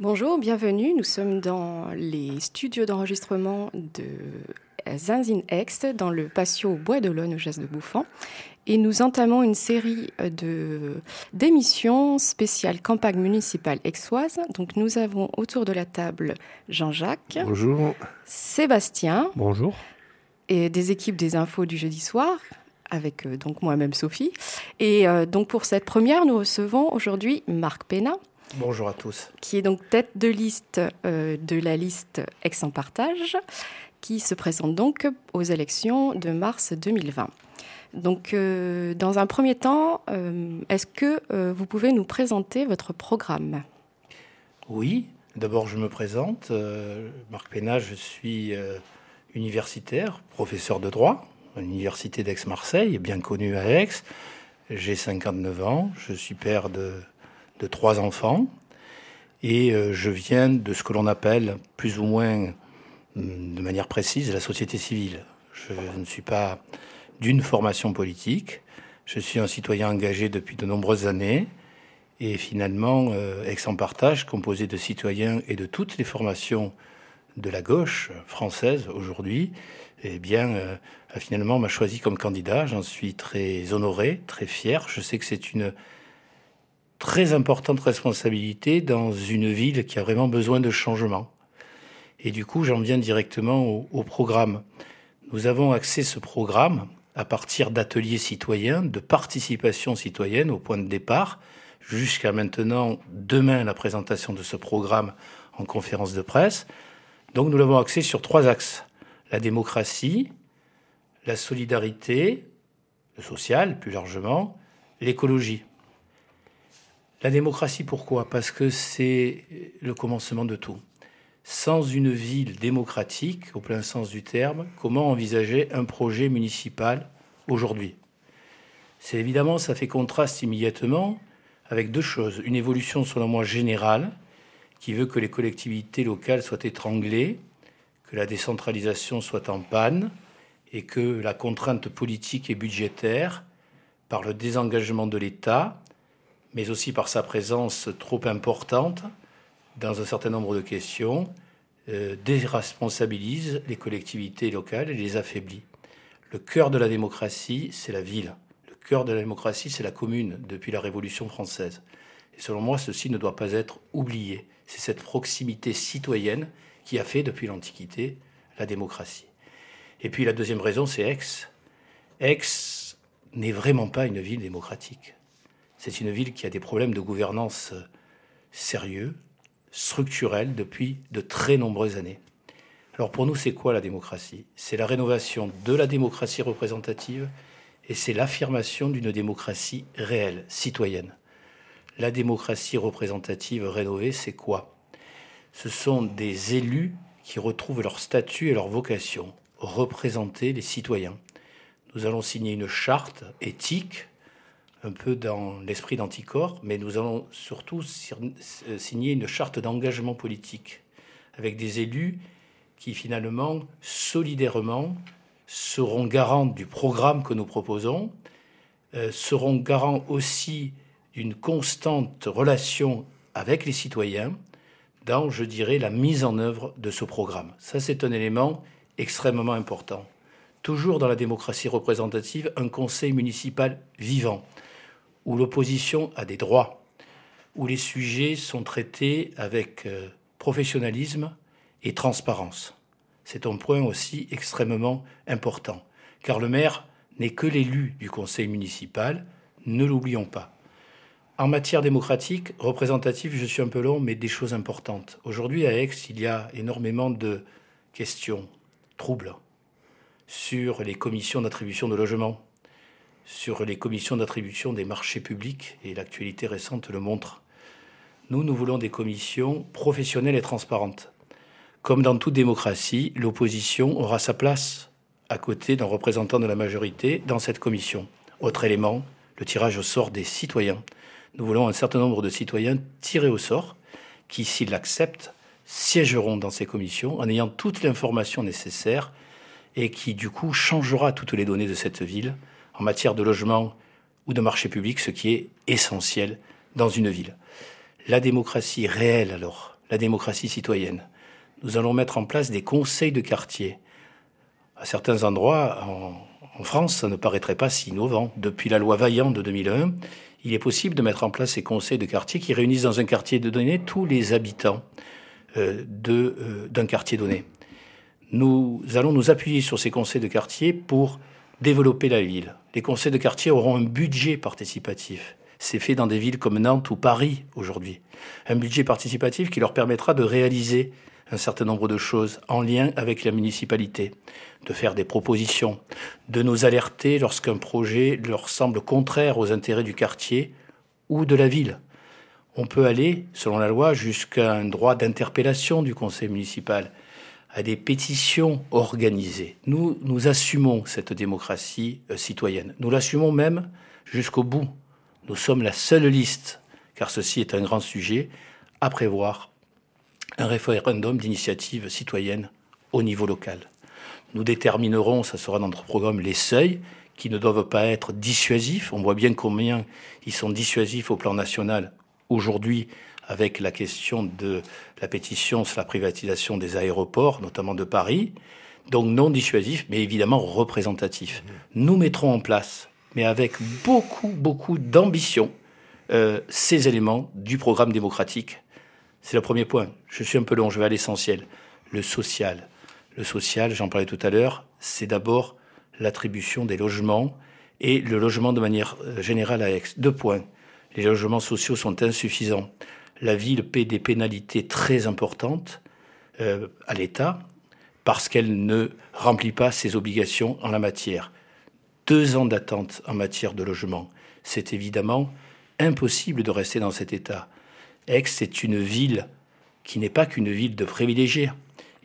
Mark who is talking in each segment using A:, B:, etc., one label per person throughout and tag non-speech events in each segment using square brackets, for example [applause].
A: Bonjour, bienvenue. Nous sommes dans les studios d'enregistrement de Zinzin Ex, dans le patio Bois de au Geste de Bouffant. Et nous entamons une série de, d'émissions spéciales campagne municipale exoise. Donc nous avons autour de la table Jean-Jacques.
B: Bonjour.
A: Sébastien.
B: Bonjour.
A: Et des équipes des infos du jeudi soir avec euh, donc moi-même Sophie. Et euh, donc pour cette première, nous recevons aujourd'hui Marc Pénat.
C: Bonjour à tous.
A: Qui est donc tête de liste euh, de la liste Aix en partage, qui se présente donc aux élections de mars 2020. Donc, dans un premier temps, est-ce que vous pouvez nous présenter votre programme?
C: Oui, d'abord je me présente. Marc Pénat, je suis universitaire, professeur de droit l'université d'Aix-Marseille, bien connue à Aix. J'ai 59 ans, je suis père de, de trois enfants et euh, je viens de ce que l'on appelle plus ou moins de manière précise la société civile. Je ne suis pas d'une formation politique, je suis un citoyen engagé depuis de nombreuses années et finalement euh, Aix en partage, composé de citoyens et de toutes les formations de la gauche française aujourd'hui, eh bien, euh, finalement, m'a choisi comme candidat. J'en suis très honoré, très fier. Je sais que c'est une très importante responsabilité dans une ville qui a vraiment besoin de changement. Et du coup, j'en viens directement au, programme. Nous avons axé ce programme à partir d'ateliers citoyens, de participation citoyenne au point de départ, jusqu'à maintenant, demain, la présentation de ce programme en conférence de presse. Donc nous l'avons axé sur trois axes la démocratie, la solidarité, le social plus largement, l'écologie. La démocratie, pourquoi? Parce que c'est le commencement de tout. Sans une ville démocratique, au plein sens du terme, comment envisager un projet municipal aujourd'hui? C'est évidemment, ça fait contraste immédiatement avec deux choses. Une évolution, selon moi, générale, qui veut que les collectivités locales soient étranglées, que la décentralisation soit en panne et que la contrainte politique et budgétaire, par le désengagement de l'État, mais aussi par sa présence trop importante dans un certain nombre de questions, euh, déresponsabilise les collectivités locales et les affaiblit. Le cœur de la démocratie, c'est la ville. Le cœur de la démocratie, c'est la commune depuis la Révolution française. Et selon moi, ceci ne doit pas être oublié. C'est cette proximité citoyenne qui a fait depuis l'Antiquité la démocratie. Et puis la deuxième raison, c'est Aix. Aix n'est vraiment pas une ville démocratique. C'est une ville qui a des problèmes de gouvernance sérieux, structurels, depuis de très nombreuses années. Alors pour nous, c'est quoi la démocratie? C'est la rénovation de la démocratie représentative et c'est l'affirmation d'une démocratie réelle, citoyenne. La démocratie représentative rénovée, c'est quoi? Ce sont des élus qui retrouvent leur statut et leur vocation, représenter les citoyens. Nous allons signer une charte éthique, un peu dans l'esprit d'anticorps, mais nous allons surtout signer une charte d'engagement politique, avec des élus qui finalement, solidairement, seront garants du programme que nous proposons, euh, seront garants aussi d'une constante relation avec les citoyens, dans, je dirais, la mise en œuvre de ce programme. Ça, c'est un élément extrêmement important. Toujours dans la démocratie représentative, un conseil municipal vivant, où l'opposition a des droits, où les sujets sont traités avec euh, professionnalisme et transparence. C'est un point aussi extrêmement important, car le maire n'est que l'élu du conseil municipal, ne l'oublions pas. En matière démocratique, représentative, je suis un peu long, mais des choses importantes. Aujourd'hui, à Aix, il y a énormément de questions troubles sur les commissions d'attribution de logement, sur les commissions d'attribution des marchés publics, et l'actualité récente le montre. Nous, nous voulons des commissions professionnelles et transparentes. Comme dans toute démocratie, l'opposition aura sa place à côté d'un représentant de la majorité dans cette commission. Autre élément, le tirage au sort des citoyens nous voulons un certain nombre de citoyens tirés au sort qui, s'ils l'acceptent, siégeront dans ces commissions en ayant toute l'information nécessaire et qui, du coup, changera toutes les données de cette ville en matière de logement ou de marché public, ce qui est essentiel dans une ville. La démocratie réelle, alors, la démocratie citoyenne. Nous allons mettre en place des conseils de quartier. À certains endroits, en, France, ça ne paraîtrait pas si innovant. Depuis la loi Vaillant de 2001, il est possible de mettre en place ces conseils de quartier qui réunissent dans un quartier de données tous les habitants euh, euh, d'un quartier donné. Nous allons nous appuyer sur ces conseils de quartier pour développer la ville. Les conseils de quartier auront un budget participatif. C'est fait dans des villes comme Nantes ou Paris aujourd'hui. Un budget participatif qui leur permettra de réaliser un certain nombre de choses en lien avec la municipalité, de faire des propositions, de nous alerter lorsqu'un projet leur semble contraire aux intérêts du quartier ou de la ville. On peut aller, selon la loi, jusqu'à un droit d'interpellation du conseil municipal, à des pétitions organisées. Nous, nous assumons cette démocratie euh, citoyenne. Nous l'assumons même jusqu'au bout. Nous sommes la seule liste, car ceci est un grand sujet, à prévoir un référendum d'initiative citoyenne au niveau local. Nous déterminerons, ça sera dans notre programme, les seuils qui ne doivent pas être dissuasifs. On voit bien combien ils sont dissuasifs au plan national aujourd'hui avec la question de la pétition sur la privatisation des aéroports, notamment de Paris. Donc non dissuasifs, mais évidemment représentatifs. Nous mettrons en place, mais avec beaucoup, beaucoup d'ambition, euh, ces éléments du programme démocratique c'est le premier point. Je suis un peu long, je vais à l'essentiel. Le social. Le social, j'en parlais tout à l'heure, c'est d'abord l'attribution des logements et le logement de manière euh, générale à Aix. Deux points. Les logements sociaux sont insuffisants. La ville paie des pénalités très importantes euh, à l'État parce qu'elle ne remplit pas ses obligations en la matière. Deux ans d'attente en matière de logement. C'est évidemment impossible de rester dans cet état. Aix est une ville qui n'est pas qu'une ville de privilégiés.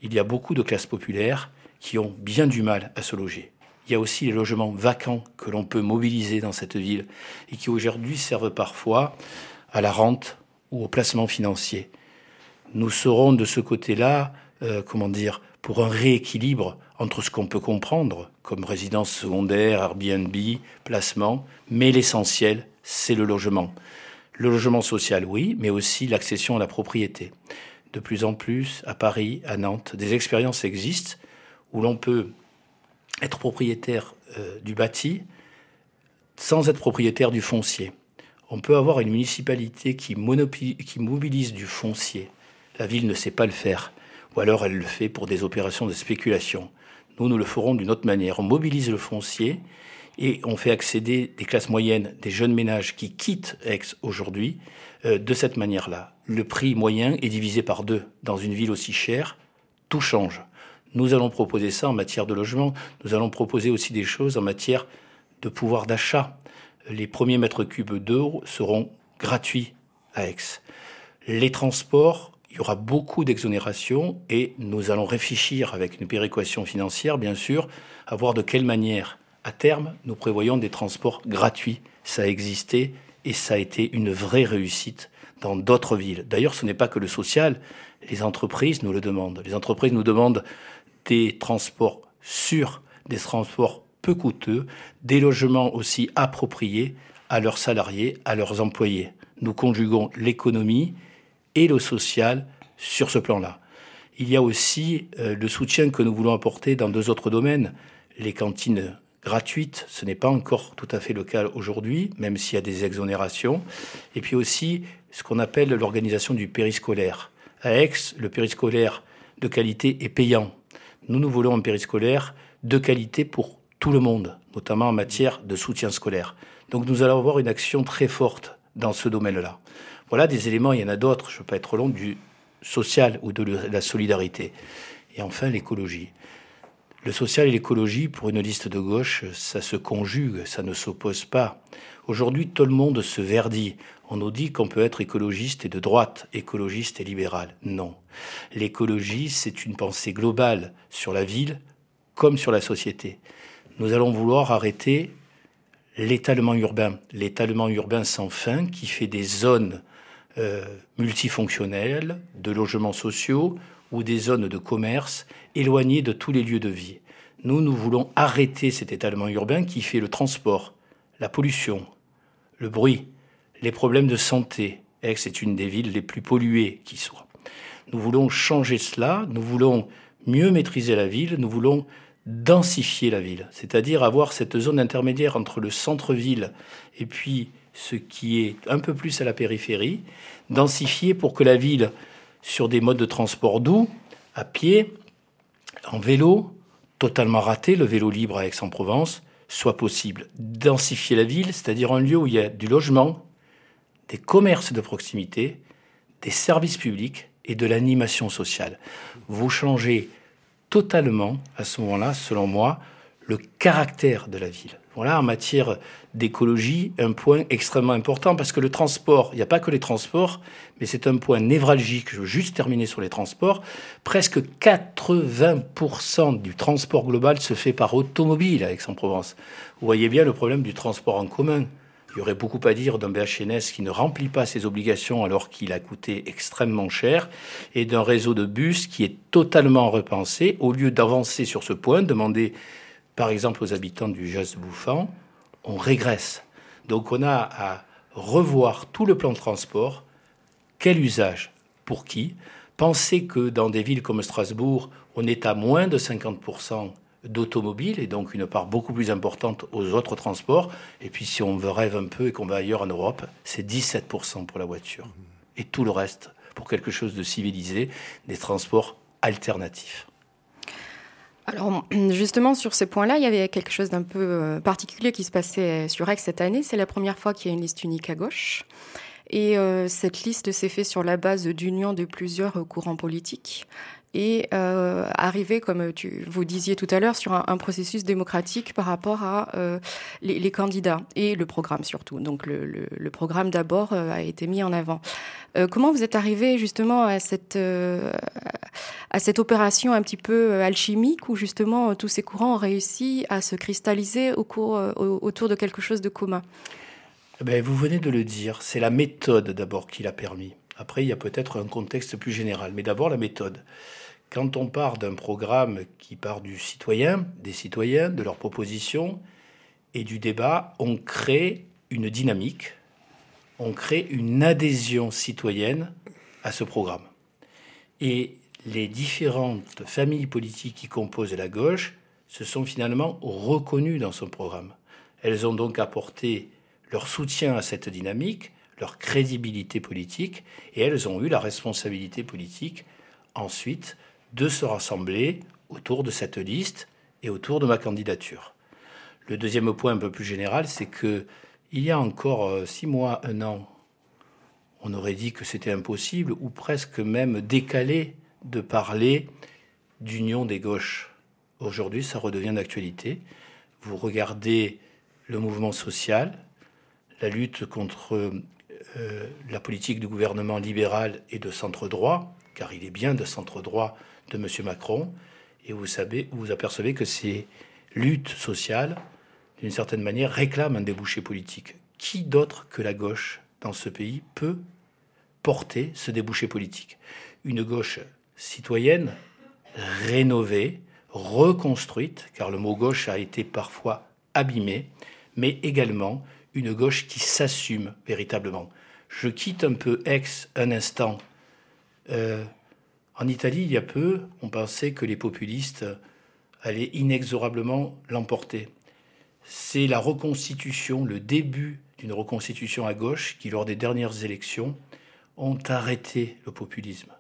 C: Il y a beaucoup de classes populaires qui ont bien du mal à se loger. Il y a aussi les logements vacants que l'on peut mobiliser dans cette ville et qui aujourd'hui servent parfois à la rente ou au placement financier. Nous serons de ce côté-là, euh, comment dire, pour un rééquilibre entre ce qu'on peut comprendre comme résidence secondaire, Airbnb, placement, mais l'essentiel, c'est le logement. Le logement social, oui, mais aussi l'accession à la propriété. De plus en plus, à Paris, à Nantes, des expériences existent où l'on peut être propriétaire euh, du bâti sans être propriétaire du foncier. On peut avoir une municipalité qui, mobilise du foncier. La ville ne sait pas le faire, ou alors elle le fait pour des opérations de spéculation. Nous, nous le ferons d'une autre manière. On mobilise le foncier et on fait accéder des classes moyennes, des jeunes ménages qui quittent Aix aujourd'hui euh, de cette manière-là. Le prix moyen est divisé par deux. Dans une ville aussi chère, tout change. Nous allons proposer ça en matière de logement. Nous allons proposer aussi des choses en matière de pouvoir d'achat. Les premiers mètres cubes d'eau seront gratuits à Aix. Les transports, il y aura beaucoup d'exonérations et nous allons réfléchir avec une péréquation financière, bien sûr, à voir de quelle manière à terme, nous prévoyons des transports gratuits. Ça a existé et ça a été une vraie réussite dans d'autres villes. D'ailleurs, ce n'est pas que le social, les entreprises nous le demandent. Les entreprises nous demandent des transports sûrs, des transports peu coûteux, des logements aussi appropriés à leurs salariés, à leurs employés. Nous conjuguons l'économie et le social sur ce plan-là. Il y a aussi euh, le soutien que nous voulons apporter dans deux autres domaines, les cantines gratuite. Ce n'est pas encore tout à fait le cas aujourd'hui, même s'il y a des exonérations. Et puis aussi ce qu'on appelle l'organisation du périscolaire. À Aix, le périscolaire de qualité est payant. Nous, nous voulons un périscolaire de qualité pour tout le monde, notamment en matière de soutien scolaire. Donc nous allons avoir une action très forte dans ce domaine-là. Voilà des éléments, il y en a d'autres, je ne veux pas être long, du social ou de la solidarité. Et enfin, l'écologie. Le social et l'écologie, pour une liste de gauche, ça se conjugue, ça ne s'oppose pas. Aujourd'hui, tout le monde se verdit. On nous dit qu'on peut être écologiste et de droite, écologiste et libéral. Non. L'écologie, c'est une pensée globale sur la ville comme sur la société. Nous allons vouloir arrêter l'étalement urbain, l'étalement urbain sans fin qui fait des zones euh, multifonctionnelles, de logements sociaux ou des zones de commerce éloignées de tous les lieux de vie. Nous, nous voulons arrêter cet étalement urbain qui fait le transport, la pollution, le bruit, les problèmes de santé. Aix est une des villes les plus polluées qui soit. Nous voulons changer cela, nous voulons mieux maîtriser la ville, nous voulons densifier la ville, c'est-à-dire avoir cette zone intermédiaire entre le centre-ville et puis ce qui est un peu plus à la périphérie, densifier pour que la ville, sur des modes de transport doux, à pied, en vélo, totalement raté, le vélo libre à Aix-en-Provence, soit possible. Densifier la ville, c'est-à-dire un lieu où il y a du logement, des commerces de proximité, des services publics et de l'animation sociale. Vous changez totalement, à ce moment-là, selon moi, le caractère de la ville. Voilà, en matière d'écologie, un point extrêmement important, parce que le transport, il n'y a pas que les transports, mais c'est un point névralgique. Je veux juste terminer sur les transports. Presque 80% du transport global se fait par automobile à Aix-en-Provence. Vous voyez bien le problème du transport en commun. Il y aurait beaucoup à dire d'un BHNS qui ne remplit pas ses obligations alors qu'il a coûté extrêmement cher et d'un réseau de bus qui est totalement repensé. Au lieu d'avancer sur ce point, demander par exemple aux habitants du Jas Bouffant, on régresse. Donc on a à revoir tout le plan de transport. Quel usage? Pour qui? Pensez que dans des villes comme Strasbourg, on est à moins de 50% d'automobiles et donc une part beaucoup plus importante aux autres transports. Et puis si on veut rêve un peu et qu'on va ailleurs en Europe, c'est 17% pour la voiture. Et tout le reste pour quelque chose de civilisé, des transports alternatifs.
A: Alors [clears throat] justement sur ces points-là, il y avait quelque chose d'un peu euh, particulier qui se passait sur Aix cette année. C'est la première fois qu'il y a une liste unique à gauche. Et euh, cette liste s'est faite sur la base d'union de plusieurs courants politiques et euh, arriver, comme vous disiez tout à l'heure, sur un, processus démocratique par rapport à euh, les, candidats et le programme surtout. Donc le, programme d'abord euh, a été mis en avant. Comment vous êtes arrivé justement à cette, à cette opération un petit peu alchimique où justement tous ces courants ont réussi à se cristalliser autour de quelque chose de commun?
C: Eh ben, Vous venez de le dire, c'est la méthode d'abord qui l'a permis. Après, il y a peut-être un contexte plus général, mais d'abord la méthode. Quand on part d'un programme qui part du citoyen, des citoyens, de leurs propositions et du débat, on crée une dynamique, on crée une adhésion citoyenne à ce programme. Et les différentes familles politiques qui composent la gauche se sont finalement reconnues dans ce programme. Elles ont donc apporté leur soutien à cette dynamique, leur crédibilité politique, et elles ont eu la responsabilité politique ensuite de se rassembler autour de cette liste et autour de ma candidature. Le deuxième point un peu plus général, c'est que il y a encore euh, six mois, un an, on aurait dit que c'était impossible ou presque même décalé de parler d'union des gauches. Aujourd'hui, ça redevient d'actualité. Vous regardez le mouvement social, la lutte contre euh, la politique du gouvernement libéral et de centre droit, car il est bien de centre droit de M. Macron, et vous, savez, vous apercevez que ces luttes sociales, d'une certaine manière, réclament un débouché politique. Qui d'autre que la gauche dans ce pays peut porter ce débouché politique? Une gauche citoyenne, rénovée, reconstruite, car le mot gauche a été parfois abîmé, mais également une gauche qui s'assume véritablement. Je quitte un peu ex un instant. Euh, en Italie, il y a peu, on pensait que les populistes allaient inexorablement l'emporter. C'est la reconstitution, le début d'une reconstitution à gauche qui, lors des dernières élections, ont arrêté le populisme.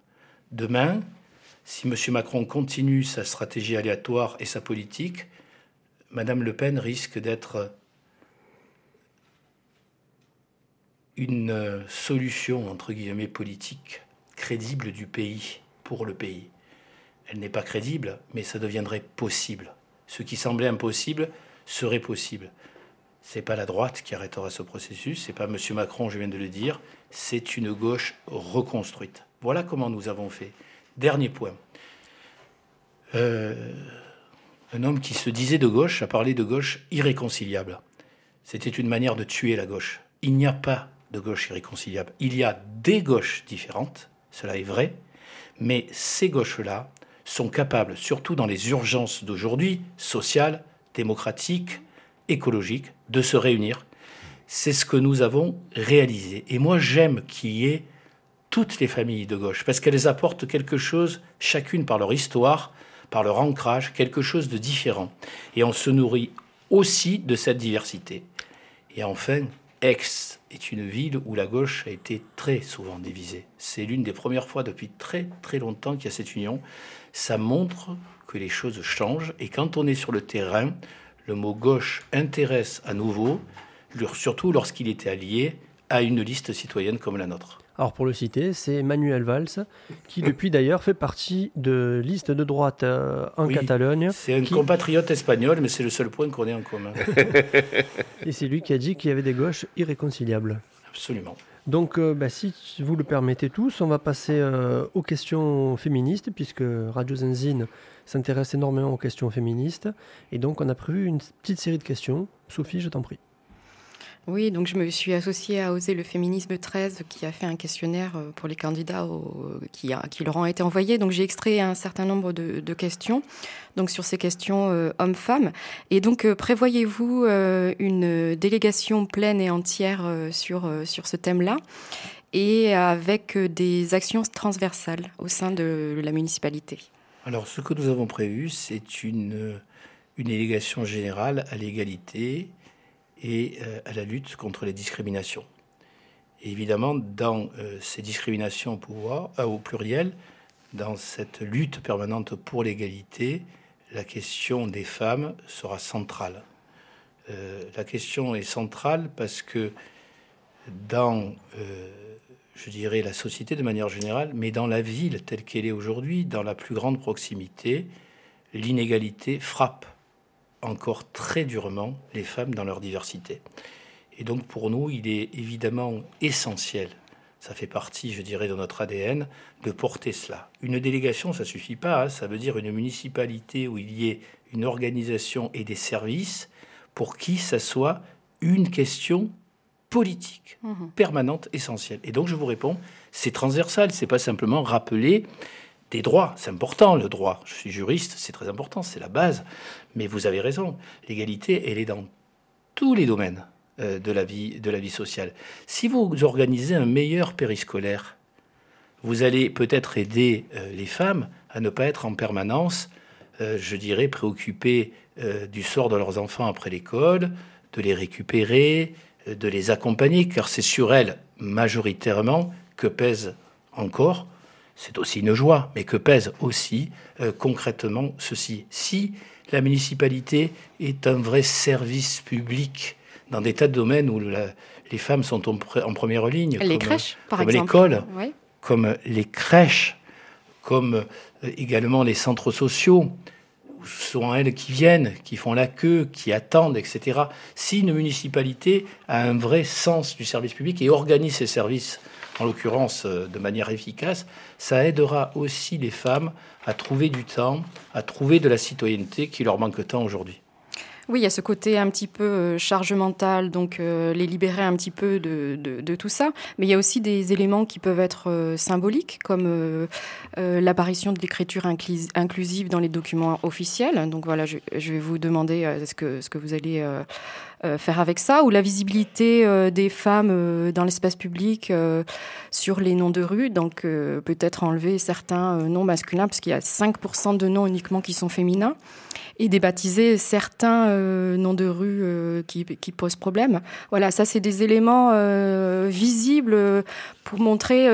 C: Demain, si M. Macron continue sa stratégie aléatoire et sa politique, Mme Le Pen risque d'être une solution, entre guillemets, politique crédible du pays le pays. Elle n'est pas crédible, mais ça deviendrait possible. Ce qui semblait impossible serait possible. C'est pas la droite qui arrêtera ce processus, c'est pas M. Macron, je viens de le dire, c'est une gauche reconstruite. Voilà comment nous avons fait. Dernier point. Euh, un homme qui se disait de gauche a parlé de gauche irréconciliable. C'était une manière de tuer la gauche. Il n'y a pas de gauche irréconciliable. Il y a des gauches différentes, cela est vrai, mais ces gauches-là sont capables, surtout dans les urgences d'aujourd'hui, sociales, démocratiques, écologiques, de se réunir. C'est ce que nous avons réalisé. Et moi, j'aime qu'il y ait toutes les familles de gauche, parce qu'elles apportent quelque chose, chacune par leur histoire, par leur ancrage, quelque chose de différent. Et on se nourrit aussi de cette diversité. Et enfin, Aix est une ville où la gauche a été très souvent divisée. C'est l'une des premières fois depuis très très longtemps qu'il y a cette union. Ça montre que les choses changent et quand on est sur le terrain, le mot gauche intéresse à nouveau, surtout lorsqu'il était allié à une liste citoyenne comme la nôtre.
B: Alors pour le citer, c'est Manuel Valls, qui depuis d'ailleurs fait partie de liste de droite euh, en Catalogne.
C: C'est un compatriote espagnol, mais c'est le seul point qu'on ait en commun. [laughs]
B: Et c'est lui qui a dit qu'il y avait des gauches irréconciliables.
C: Absolument.
B: Donc euh, bah, si vous le permettez tous, on va passer euh, aux questions féministes, puisque Radio Zenzine s'intéresse énormément aux questions féministes. Et donc on a prévu une petite série de questions. Sophie, je t'en prie.
A: Oui, donc je me suis associée à Oser le féminisme 13 qui a fait un questionnaire euh, pour les candidats qui, qui, leur ont été envoyés. Donc j'ai extrait un certain nombre de, questions donc sur ces questions euh, hommes-femmes. Et donc euh, prévoyez-vous une délégation pleine et entière sur, sur ce thème-là et avec des actions transversales au sein de la municipalité?
C: Alors ce que nous avons prévu, c'est une, une délégation générale à l'égalité et euh, à la lutte contre les discriminations. Évidemment, dans euh, ces discriminations au, pouvoir, euh, au pluriel, dans cette lutte permanente pour l'égalité, la question des femmes sera centrale. la question est centrale parce que dans, je dirais, la société de manière générale, mais dans la ville telle qu'elle est aujourd'hui, dans la plus grande proximité, l'inégalité frappe encore très durement les femmes dans leur diversité. Et donc pour nous, il est évidemment essentiel, ça fait partie, je dirais, de notre ADN, de porter cela. Une délégation, ça suffit pas, hein. ça veut dire une municipalité où il y ait une organisation et des services pour qui ça soit une question politique, mmh. permanente, essentielle. Et donc je vous réponds, c'est transversal, c'est pas simplement rappeler des droits. C'est important, le droit. Je suis juriste, c'est très important, c'est la base. Mais vous avez raison, l'égalité, elle est dans tous les domaines euh, de, la vie, de la vie sociale. Si vous organisez un meilleur périscolaire, vous allez peut-être aider euh, les femmes à ne pas être en permanence, euh, je dirais, préoccupées du sort de leurs enfants après l'école, de les récupérer, de les accompagner, car c'est sur elles majoritairement que pèse encore c'est aussi une joie, mais que pèse aussi euh, concrètement ceci. Si la municipalité est un vrai service public dans des tas de domaines où les femmes sont en, première ligne,
A: les comme, crèches, par
C: comme l'école, comme les crèches, comme euh, également les centres sociaux, où ce sont elles qui viennent, qui font la queue, qui attendent, etc. Si une municipalité a un vrai sens du service public et organise ses services en l'occurrence euh, de manière efficace, ça aidera aussi les femmes à trouver du temps, à trouver de la citoyenneté qui leur manque tant aujourd'hui.
A: Oui, il y a ce côté un petit peu euh, charge mentale, donc euh, les libérer un petit peu de, tout ça. Mais il y a aussi des éléments qui peuvent être symboliques, comme l'apparition de l'écriture inclusive dans les documents officiels. Donc voilà, je, je vais vous demander ce, que, ce que vous allez faire avec ça, ou la visibilité euh, des femmes euh, dans l'espace public sur les noms de rue, donc peut-être enlever certains noms masculins, parce qu'il y a 5% de noms uniquement qui sont féminins, et débaptiser certains noms de rue qui, posent problème. Voilà, ça c'est des éléments visibles pour montrer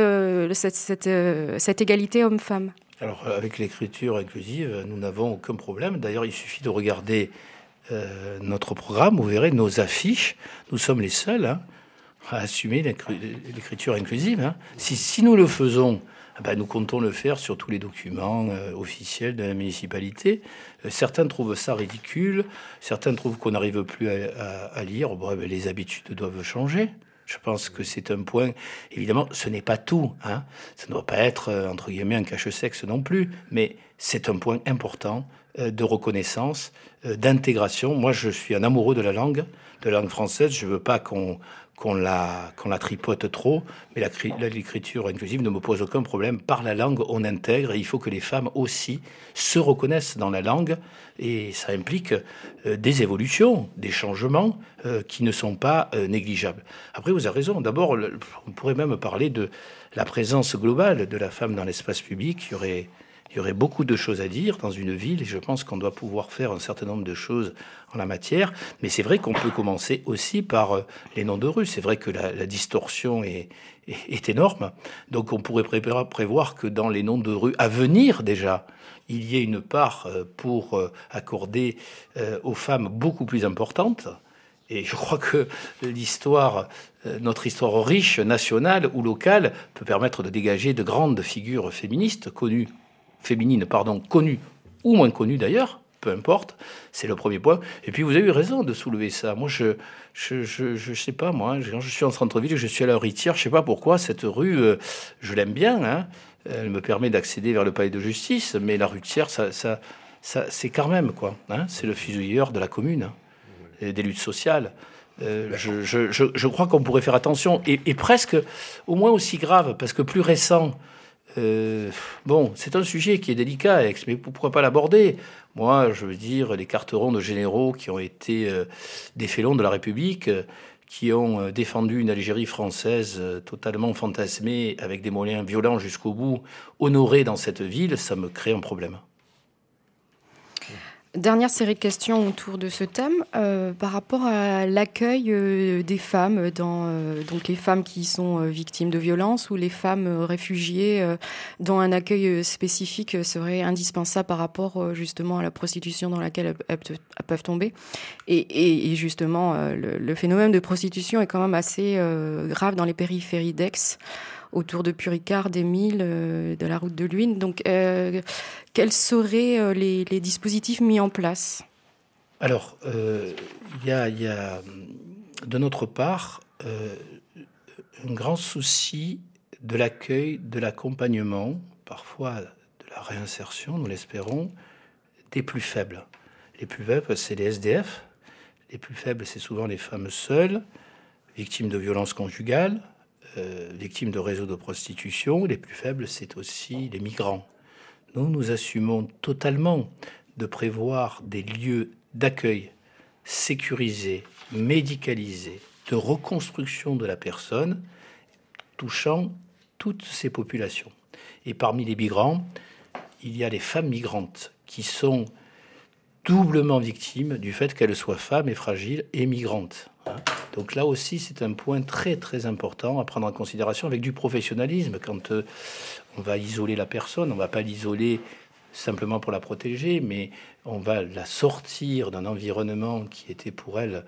A: cette égalité homme-femme.
C: Alors avec l'écriture inclusive, nous n'avons aucun problème. D'ailleurs, il suffit de regarder euh, notre programme, vous verrez nos affiches. Nous sommes les seuls hein, à assumer l'écriture inclusive. Hein. Si, nous le faisons, eh ben, nous comptons le faire sur tous les documents euh, officiels de la municipalité. Euh, certains trouvent ça ridicule, certains trouvent qu'on n'arrive plus à, lire. Eh ben, les habitudes doivent changer. Je pense que c'est un point. Évidemment, ce n'est pas tout. Hein. Ça ne doit pas être, entre guillemets, un cache-sexe non plus. Mais c'est un point important de reconnaissance, d'intégration. Moi, je suis un amoureux de la langue, de la langue française. Je veux pas qu'on la, la tripote trop, mais l'écriture inclusive ne me pose aucun problème. Par la langue, on intègre et il faut que les femmes aussi se reconnaissent dans la langue et ça implique euh, des évolutions, des changements euh, qui ne sont pas euh, négligeables. Après, vous avez raison. D'abord, on pourrait même parler de la présence globale de la femme dans l'espace public. Il y aurait il y aurait beaucoup de choses à dire dans une ville et je pense qu'on doit pouvoir faire un certain nombre de choses en la matière. Mais c'est vrai qu'on peut commencer aussi par euh, les noms de rues. C'est vrai que la, distorsion est, énorme. Donc on pourrait prévoir que dans les noms de rues à venir déjà, il y ait une part euh, pour euh, accorder aux femmes beaucoup plus importante. Et je crois que l'histoire, notre histoire riche, nationale ou locale, peut permettre de dégager de grandes figures féministes connues féminine, pardon, connue ou moins connue d'ailleurs, peu importe, c'est le premier point. Et puis vous avez eu raison de soulever ça. Moi, je je, je, sais pas, moi, quand je suis en centre-ville, je suis à la Ritière, je sais pas pourquoi, cette rue, euh, je l'aime bien, hein. elle me permet d'accéder vers le palais de justice, mais la Ritière, ça, ça, ça c'est quand même, quoi. Hein. c'est le fusilleur de la commune, hein, des luttes sociales. Euh, je, je, je, crois qu'on pourrait faire attention, et, et, presque au moins aussi grave, parce que plus récent, euh, bon, c'est un sujet qui est délicat, mais pourquoi pas l'aborder Moi, je veux dire, les carterons de généraux qui ont été euh, des félons de la République, euh, qui ont défendu une Algérie française totalement fantasmée, avec des moyens violents jusqu'au bout, honorés dans cette ville, ça me crée un problème.
A: Dernière série de questions autour de ce thème euh, par rapport à l'accueil euh, des femmes, dans, euh, donc les femmes qui sont victimes de violences ou les femmes réfugiées, dont un accueil spécifique serait indispensable par rapport justement à la prostitution dans laquelle elles, peuvent tomber. Et, et justement, le, le, phénomène de prostitution est quand même assez grave dans les périphéries d'Aix autour de Puricard, des Milles, euh, de la route de Luynes. Donc, euh, quels seraient euh, les, dispositifs mis en place?
C: Alors, il y, a, de notre part un grand souci de l'accueil, de l'accompagnement, parfois de la réinsertion, nous l'espérons, des plus faibles. Les plus faibles, c'est les SDF. Les plus faibles, c'est souvent les femmes seules, victimes de violences conjugales, euh, victimes de réseaux de prostitution. Les plus faibles, c'est aussi les migrants. Nous, nous assumons totalement de prévoir des lieux d'accueil sécurisés, médicalisés, de reconstruction de la personne, touchant toutes ces populations. Et parmi les migrants, il y a les femmes migrantes qui sont doublement victimes du fait qu'elles soient femmes et fragiles et migrantes. Donc là aussi, c'est un point très très important à prendre en considération avec du professionnalisme. Quand euh, on va isoler la personne, on va pas l'isoler simplement pour la protéger, mais on va la sortir d'un environnement qui était pour elle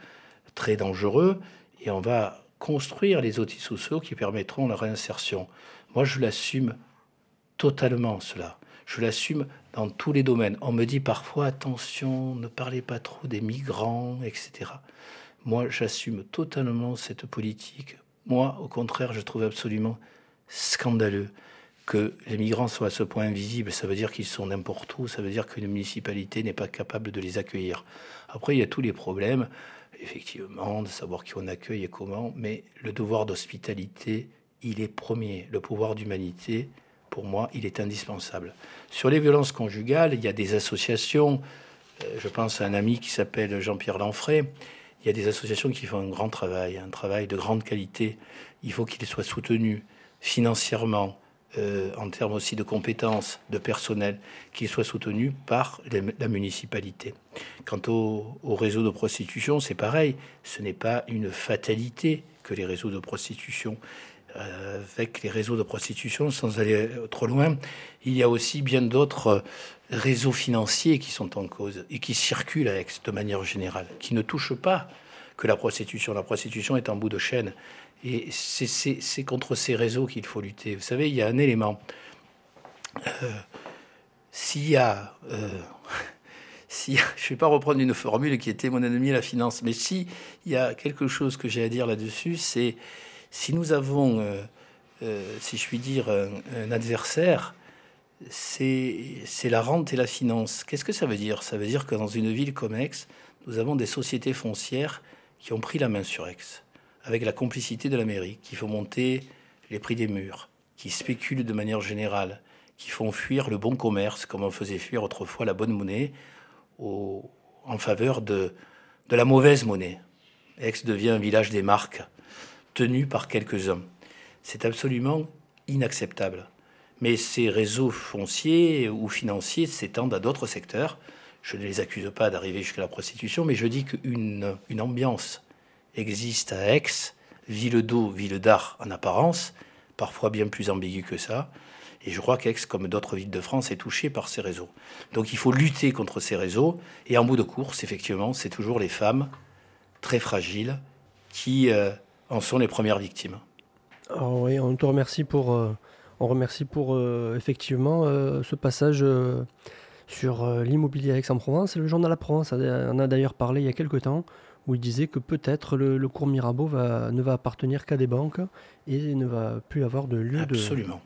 C: très dangereux et on va construire les outils sociaux qui permettront la réinsertion. Moi, je l'assume totalement cela. Je l'assume dans tous les domaines. On me dit parfois attention, ne parlez pas trop des migrants, etc. Moi, j'assume totalement cette politique. Moi, au contraire, je trouve absolument scandaleux que les migrants soient à ce point invisibles. Ça veut dire qu'ils sont n'importe où, ça veut dire qu'une municipalité n'est pas capable de les accueillir. Après, il y a tous les problèmes, effectivement, de savoir qui on accueille et comment, mais le devoir d'hospitalité, il est premier. Le pouvoir d'humanité, pour moi, il est indispensable. Sur les violences conjugales, il y a des associations. Euh, je pense à un ami qui s'appelle Jean-Pierre Lanfray. Il y a des associations qui font un grand travail, un travail de grande qualité. Il faut qu'ils soient soutenus financièrement, euh, en termes aussi de compétences, de personnel, qu'ils soient soutenus par la municipalité. Quant au, au réseau de prostitution, c'est pareil. Ce n'est pas une fatalité que les réseaux de prostitution avec les réseaux de prostitution, sans aller trop loin, il y a aussi bien d'autres euh, réseaux financiers qui sont en cause et qui circulent avec, de manière générale, qui ne touchent pas que la prostitution. La prostitution est en bout de chaîne. Et c'est contre ces réseaux qu'il faut lutter. Vous savez, il y a un élément. Euh, s'il y a... [laughs] si, je ne vais pas reprendre une formule qui était mon ennemi la finance, mais s'il y a quelque chose que j'ai à dire là-dessus, c'est si nous avons, euh, euh, si je puis dire, un, adversaire c'est la rente et la finance. Qu'est-ce que ça veut dire? Ça veut dire que dans une ville comme Aix, nous avons des sociétés foncières qui ont pris la main sur Aix, avec la complicité de la mairie, qui font monter les prix des murs, qui spéculent de manière générale, qui font fuir le bon commerce, comme on faisait fuir autrefois la bonne monnaie, en faveur de, de la mauvaise monnaie. Aix devient un village des marques, tenu par quelques-uns. C'est absolument inacceptable. Mais ces réseaux fonciers ou financiers s'étendent à d'autres secteurs. Je ne les accuse pas d'arriver jusqu'à la prostitution, mais je dis qu'une une ambiance existe à Aix, ville d'eau, ville d'art en apparence, parfois bien plus ambiguë que ça. Et je crois qu'Aix, comme d'autres villes de France, est touchée par ces réseaux. Donc il faut lutter contre ces réseaux. Et en bout de course, effectivement, c'est toujours les femmes très fragiles qui euh, en sont les premières victimes.
B: Alors oui, on te remercie pour, euh, on remercie pour euh, effectivement ce passage sur l'immobilier à Aix-en-Provence. Le journal La Provence en a d'ailleurs parlé il y a quelques temps où il disait que peut-être le, cours Mirabeau va, ne va appartenir qu'à des banques et ne va plus avoir de lieu
C: Absolument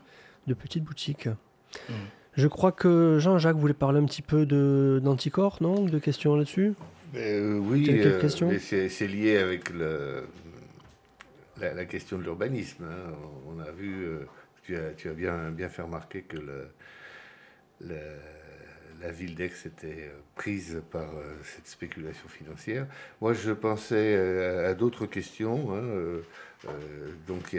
B: de petites boutiques. Mm. Je crois que Jean-Jacques voulait parler un petit peu d'anticorps, non? De questions là-dessus?
D: Euh, Oui, euh, c'est lié avec le, la, question de l'urbanisme. Hein. On a vu, euh, tu, as, tu, bien, bien fait remarquer que le, la ville d'Aix était prise par cette spéculation financière. Moi, je pensais à, d'autres questions. Hein, donc,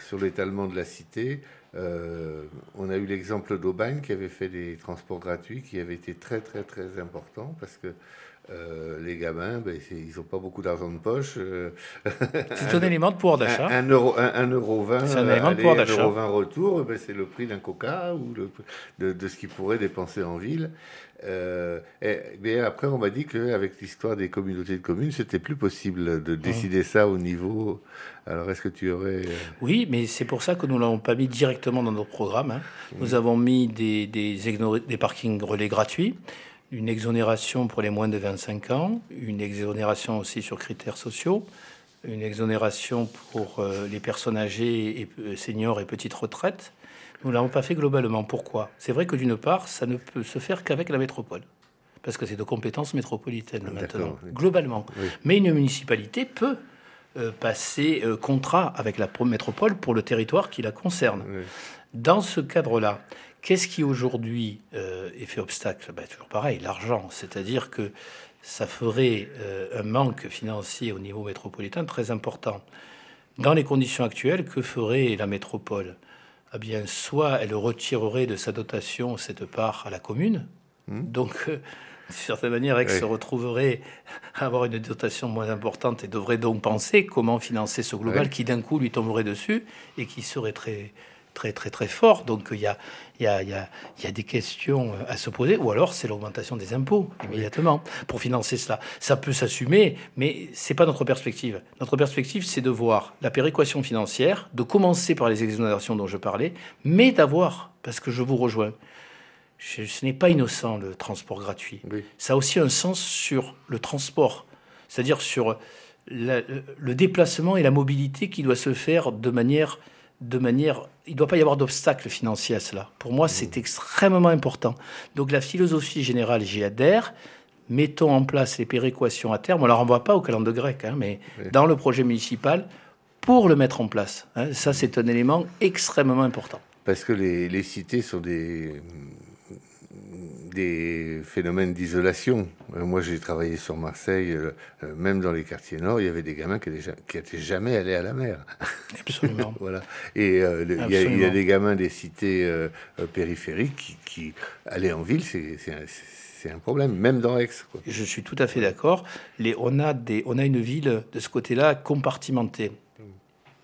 D: sur l'étalement de la cité, euh, on a eu l'exemple d'Aubagne qui avait fait des transports gratuits qui avaient été très très très importants parce que euh, les gamins, ben, ils n'ont pas beaucoup d'argent de poche. Euh,
C: c'est un élément de pouvoir d'achat.
D: Un, euro, un, euro 20, c'est un élément de pouvoir d'achat. retour, ben, c'est le prix d'un coca ou de, de, ce qu'ils pourraient dépenser en ville. Euh, mais après, on m'a dit qu'avec l'histoire des communautés de communes, c'était plus possible de décider ça au niveau. Alors, est-ce que tu aurais. Euh,
C: oui, mais c'est pour ça que nous ne l'avons pas mis directement dans nos programmes. Hein. Nous avons mis des, des, des parkings relais gratuits une exonération pour les moins de 25 ans, une exonération aussi sur critères sociaux, une exonération pour euh, les personnes âgées et seniors et petites retraites, nous ne l'avons pas fait globalement. Pourquoi? C'est vrai que d'une part, ça ne peut se faire qu'avec la métropole. Parce que c'est de compétences métropolitaines maintenant, globalement. Mais une municipalité peut euh, passer euh, contrat avec la métropole pour le territoire qui la concerne. Dans ce cadre-là, qu'est-ce qui aujourd'hui euh, est fait obstacle? Ben, Toujours pareil, l'argent. C'est-à-dire que ça ferait un manque financier au niveau métropolitain très important. Dans les conditions actuelles, que ferait la métropole? Eh bien, soit elle retirerait de sa dotation cette part à la commune. Hmm. Donc, euh, d'une certaine manière, elle se retrouverait à avoir une dotation moins importante et devrait donc penser comment financer ce global qui d'un coup lui tomberait dessus et qui serait très, très, très, très fort. Donc il y a, il y a, il y a, des questions à se poser, ou alors c'est l'augmentation des impôts immédiatement pour financer cela. Ça peut s'assumer, mais c'est pas notre perspective. Notre perspective, c'est de voir la péréquation financière, de commencer par les exonérations dont je parlais, mais d'avoir, parce que je vous rejoins, ce n'est pas innocent le transport gratuit. Ça a aussi un sens sur le transport, c'est-à-dire sur le déplacement et la mobilité qui doit se faire de manière de manière... Il ne doit pas y avoir d'obstacle financier à cela. Pour moi, c'est mmh. extrêmement important. Donc la philosophie générale, j'y adhère. Mettons en place les péréquations à terme. On ne la renvoie pas au calendrier grec, hein, mais dans le projet municipal, pour le mettre en place. Hein. ça, c'est un élément extrêmement important.
D: Parce que les, les cités sont des, des phénomènes d'isolation. Euh, moi, j'ai travaillé sur Marseille, euh, euh, même dans les quartiers nord, il y avait des gamins qui n'étaient jamais allés à la mer.
C: Absolument. [laughs]
D: voilà. Et il y, a des gamins des cités périphériques qui, allaient en ville, c'est un problème, même dans Aix.
C: Je suis tout à fait d'accord. On, a on a une ville de ce côté-là compartimentée,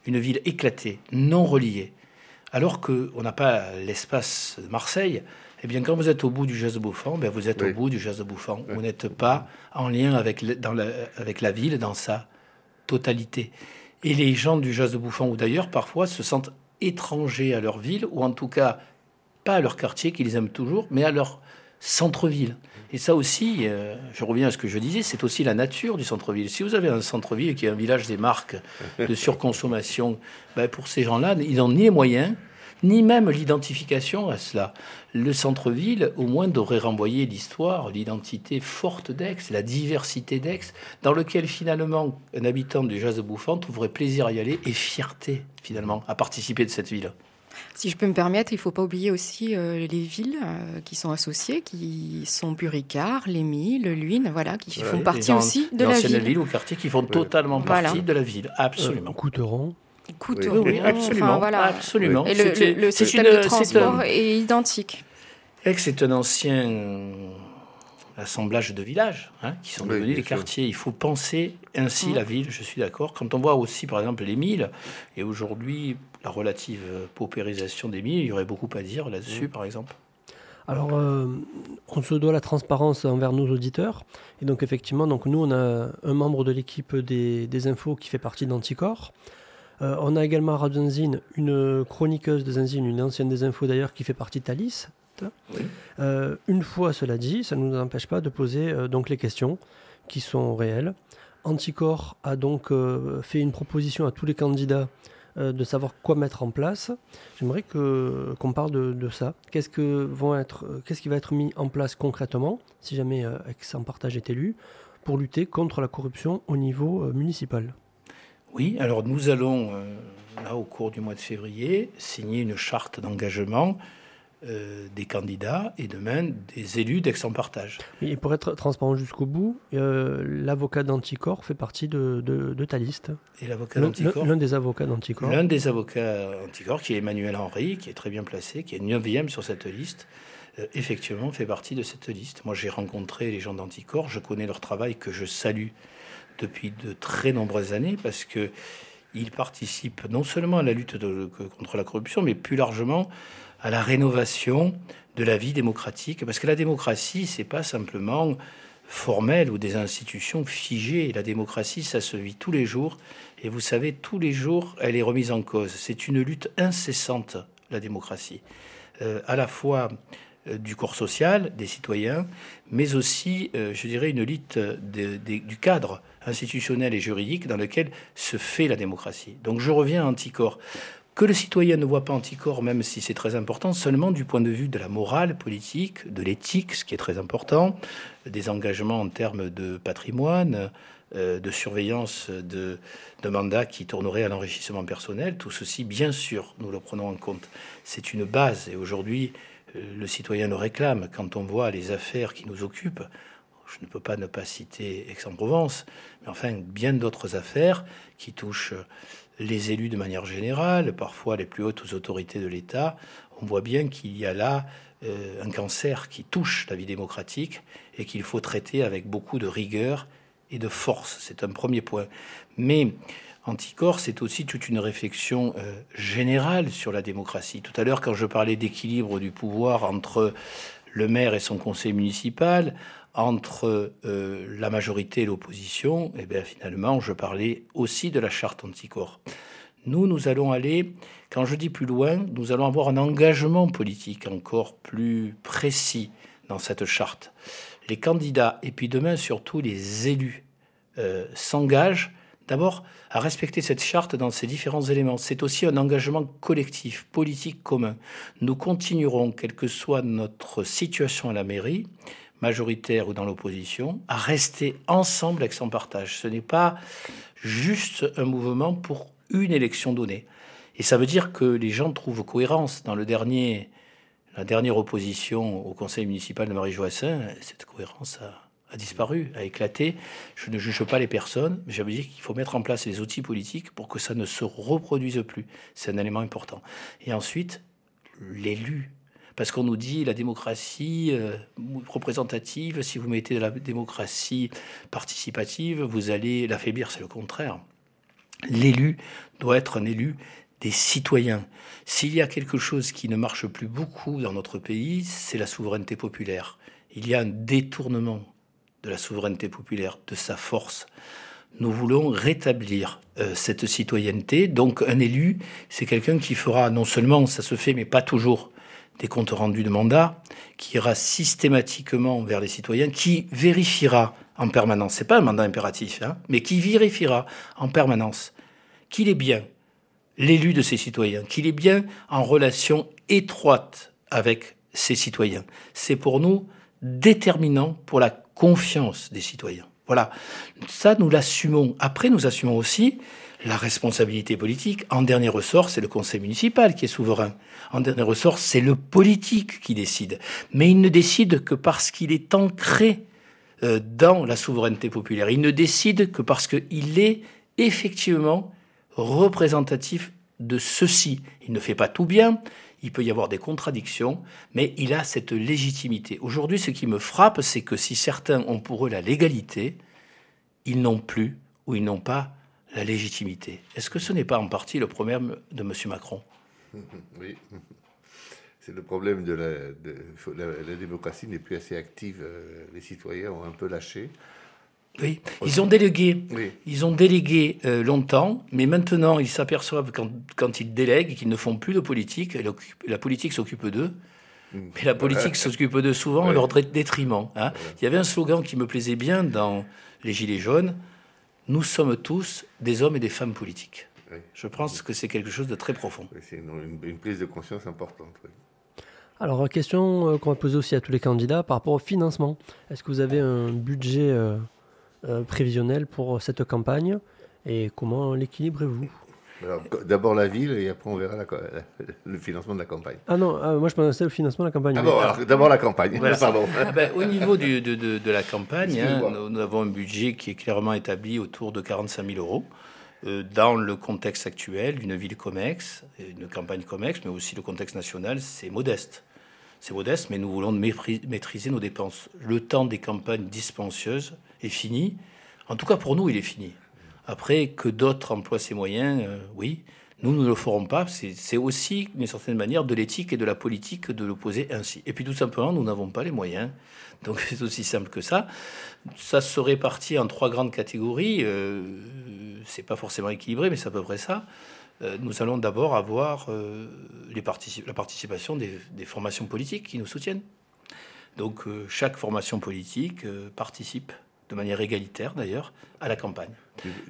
C: une ville éclatée, non reliée. Alors qu'on n'a pas l'espace de Marseille, eh bien, quand vous êtes au bout du jazz de Bouffant, ben vous êtes au bout du jazz de Bouffant. Vous n'êtes pas en lien avec, dans la, avec la ville dans sa totalité. Et les gens du jazz de Bouffant, ou d'ailleurs, parfois, se sentent étrangers à leur ville, ou en tout cas, pas à leur quartier, qu'ils aiment toujours, mais à leur centre-ville. Et ça aussi, euh, je reviens à ce que je disais, c'est aussi la nature du centre-ville. Si vous avez un centre-ville qui est un village des marques de surconsommation, ben pour ces gens-là, ils n'ont ni les moyens, ni même l'identification à cela. Le centre-ville, au moins, devrait renvoyer l'histoire, l'identité forte d'Aix, la diversité d'Aix, dans lequel finalement un habitant du Jazz de Bouffant trouverait plaisir à y aller et fierté finalement à participer de cette ville.
A: Si je peux me permettre, il ne faut pas oublier aussi euh, les villes euh, qui sont associées, qui sont Buricard, Lémy, Le Luynes, voilà, qui font partie aussi de la ville.
C: villes ou quartiers qui font totalement partie de la ville, absolument. Euh,
B: Couteron.
A: Couteron,
C: oui, absolument. voilà. absolument.
A: Et le, système de transport est identique.
C: C'est un ancien assemblage de villages hein, qui sont devenus des quartiers. Il faut penser ainsi mmh. la ville, je suis d'accord. Quand on voit aussi, par exemple, les milles, et aujourd'hui, la relative paupérisation des milles, il y aurait beaucoup à dire là-dessus, mmh. par exemple.
B: Alors, euh, on se doit la transparence envers nos auditeurs. Et donc, effectivement, donc nous, on a un membre de l'équipe des, des, infos qui fait partie d'Anticor. Euh, on a également à Radio une chroniqueuse des Enzine, une ancienne des infos d'ailleurs, qui fait partie de Thalys, euh, une fois cela dit, ça ne nous empêche pas de poser euh, donc les questions qui sont réelles. Anticor a donc fait une proposition à tous les candidats de savoir quoi mettre en place. J'aimerais que qu'on parle de, ça. Qu'est-ce que vont être, qu'est-ce qui va être mis en place concrètement si jamais Aix en partage est élu pour lutter contre la corruption au niveau municipal?
C: Oui, alors nous allons là au cours du mois de février signer une charte d'engagement euh, des candidats et demain des élus d'Aix-en-Partage.
B: Et pour être transparent jusqu'au bout, euh, l'avocat d'Anticor fait partie de, de, ta liste.
C: Et l'avocat d'Anticor
B: L'un des avocats d'Anticor.
C: L'un des avocats d'Anticor, qui est Emmanuel Henry, qui est très bien placé, qui est 9e sur cette liste, euh, effectivement fait partie de cette liste. Moi, j'ai rencontré les gens d'Anticor, je connais leur travail que je salue depuis de très nombreuses années parce que ils participent non seulement à la lutte contre la corruption, mais plus largement à la rénovation de la vie démocratique. Parce que la démocratie, c'est pas simplement formel ou des institutions figées. La démocratie, ça se vit tous les jours. Et vous savez, tous les jours, elle est remise en cause. C'est une lutte incessante, la démocratie. Euh, à la fois du corps social, des citoyens, mais aussi, euh, je dirais, une lutte du cadre institutionnel et juridique dans lequel se fait la démocratie. Donc je reviens à Anticorps que le citoyen ne voit pas anticorps, même si c'est très important, seulement du point de vue de la morale politique, de l'éthique, ce qui est très important, des engagements en termes de patrimoine, euh, de surveillance de, mandats qui tourneraient à l'enrichissement personnel. Tout ceci, bien sûr, nous le prenons en compte. C'est une base et aujourd'hui, euh, le citoyen le réclame. Quand on voit les affaires qui nous occupent, je ne peux pas ne pas citer Aix-en-Provence, mais enfin bien d'autres affaires qui touchent les élus de manière générale, parfois les plus hautes autorités de l'État, on voit bien qu'il y a là euh, un cancer qui touche la vie démocratique et qu'il faut traiter avec beaucoup de rigueur et de force. C'est un premier point. Mais Anticorps, c'est aussi toute une réflexion euh, générale sur la démocratie. Tout à l'heure, quand je parlais d'équilibre du pouvoir entre le maire et son conseil municipal, entre euh, la majorité et l'opposition, et eh bien finalement, je parlais aussi de la charte anticorps. Nous, nous allons aller, quand je dis plus loin, nous allons avoir un engagement politique encore plus précis dans cette charte. Les candidats, et puis demain surtout les élus, euh, s'engagent d'abord à respecter cette charte dans ses différents éléments. C'est aussi un engagement collectif, politique commun. Nous continuerons, quelle que soit notre situation à la mairie, majoritaire ou dans l'opposition, à rester ensemble avec son partage. Ce n'est pas juste un mouvement pour une élection donnée. Et ça veut dire que les gens trouvent cohérence. Dans le dernier, la dernière opposition au conseil municipal de Marie-Joassin, cette cohérence a, disparu, a éclaté. Je ne juge pas les personnes, mais j'avais dit qu'il faut mettre en place les outils politiques pour que ça ne se reproduise plus. C'est un élément important. Et ensuite, l'élu parce qu'on nous dit la démocratie euh, représentative, si vous mettez de la démocratie participative, vous allez l'affaiblir, c'est le contraire. L'élu doit être un élu des citoyens. S'il y a quelque chose qui ne marche plus beaucoup dans notre pays, c'est la souveraineté populaire. Il y a un détournement de la souveraineté populaire, de sa force. Nous voulons rétablir euh, cette citoyenneté. Donc un élu, c'est quelqu'un qui fera non seulement, ça se fait, mais pas toujours, des comptes rendus de mandat, qui ira systématiquement vers les citoyens, qui vérifiera en permanence, c'est pas un mandat impératif, hein, mais qui vérifiera en permanence qu'il est bien l'élu de ses citoyens, qu'il est bien en relation étroite avec ses citoyens. C'est pour nous déterminant pour la confiance des citoyens. Voilà, ça nous l'assumons. Après, nous assumons aussi la responsabilité politique. En dernier ressort, c'est le conseil municipal qui est souverain. En dernier ressort, c'est le politique qui décide. Mais il ne décide que parce qu'il est ancré euh, dans la souveraineté populaire. Il ne décide que parce qu'il est effectivement représentatif de ceci. Il ne fait pas tout bien, il peut y avoir des contradictions, mais il a cette légitimité. Aujourd'hui, ce qui me frappe, c'est que si certains ont pour eux la légalité, ils n'ont plus ou ils n'ont pas la légitimité. Est-ce que ce n'est pas en partie le problème de M. Macron? [laughs]
D: Oui. C'est le problème de la, la, démocratie n'est plus assez active. Euh, les citoyens ont un peu lâché.
C: Oui, ils ont délégué. Ils ont délégué euh, longtemps, mais maintenant ils s'aperçoivent quand, quand, ils délèguent qu'ils ne font plus de politique. La politique s'occupe d'eux. Mm. Mais la politique s'occupe d'eux souvent à leur détriment. Hein. Il y avait un slogan qui me plaisait bien dans Les Gilets jaunes nous sommes tous des hommes et des femmes politiques. Je pense que c'est quelque chose de très profond.
D: c'est une, prise de conscience importante.
B: Alors, question euh, qu'on va poser aussi à tous les candidats par rapport au financement. Est-ce que vous avez un budget euh, prévisionnel pour cette campagne et comment l'équilibrez-vous?
D: D'abord la ville et après on verra le financement de la campagne.
B: Ah non, ah, moi je pensais au financement de la campagne.
D: D'abord la campagne, pardon.
C: Ah ben, au niveau du, de, de, la campagne, hein, nous, avons un budget qui est clairement établi autour de 45 000 euros. Euh, dans le contexte actuel d'une ville COMEX, une campagne COMEX, mais aussi le contexte national, c'est modeste. C'est modeste, mais nous voulons maîtriser nos dépenses. Le temps des campagnes dispensieuses est fini. En tout cas, pour nous, il est fini. Après, que d'autres emploient ces moyens, euh, oui. Nous, ne le ferons pas. C'est aussi, d'une certaine manière, de l'éthique et de la politique de l'opposer ainsi. Et puis, tout simplement, nous n'avons pas les moyens. Donc, [laughs] c'est aussi simple que ça. Ça se répartit en trois grandes catégories. Euh, c'est pas forcément équilibré, mais c'est à peu près ça. Euh, nous allons d'abord avoir la participation des, formations politiques qui nous soutiennent. Donc, chaque formation politique participe de manière égalitaire d'ailleurs, à la campagne.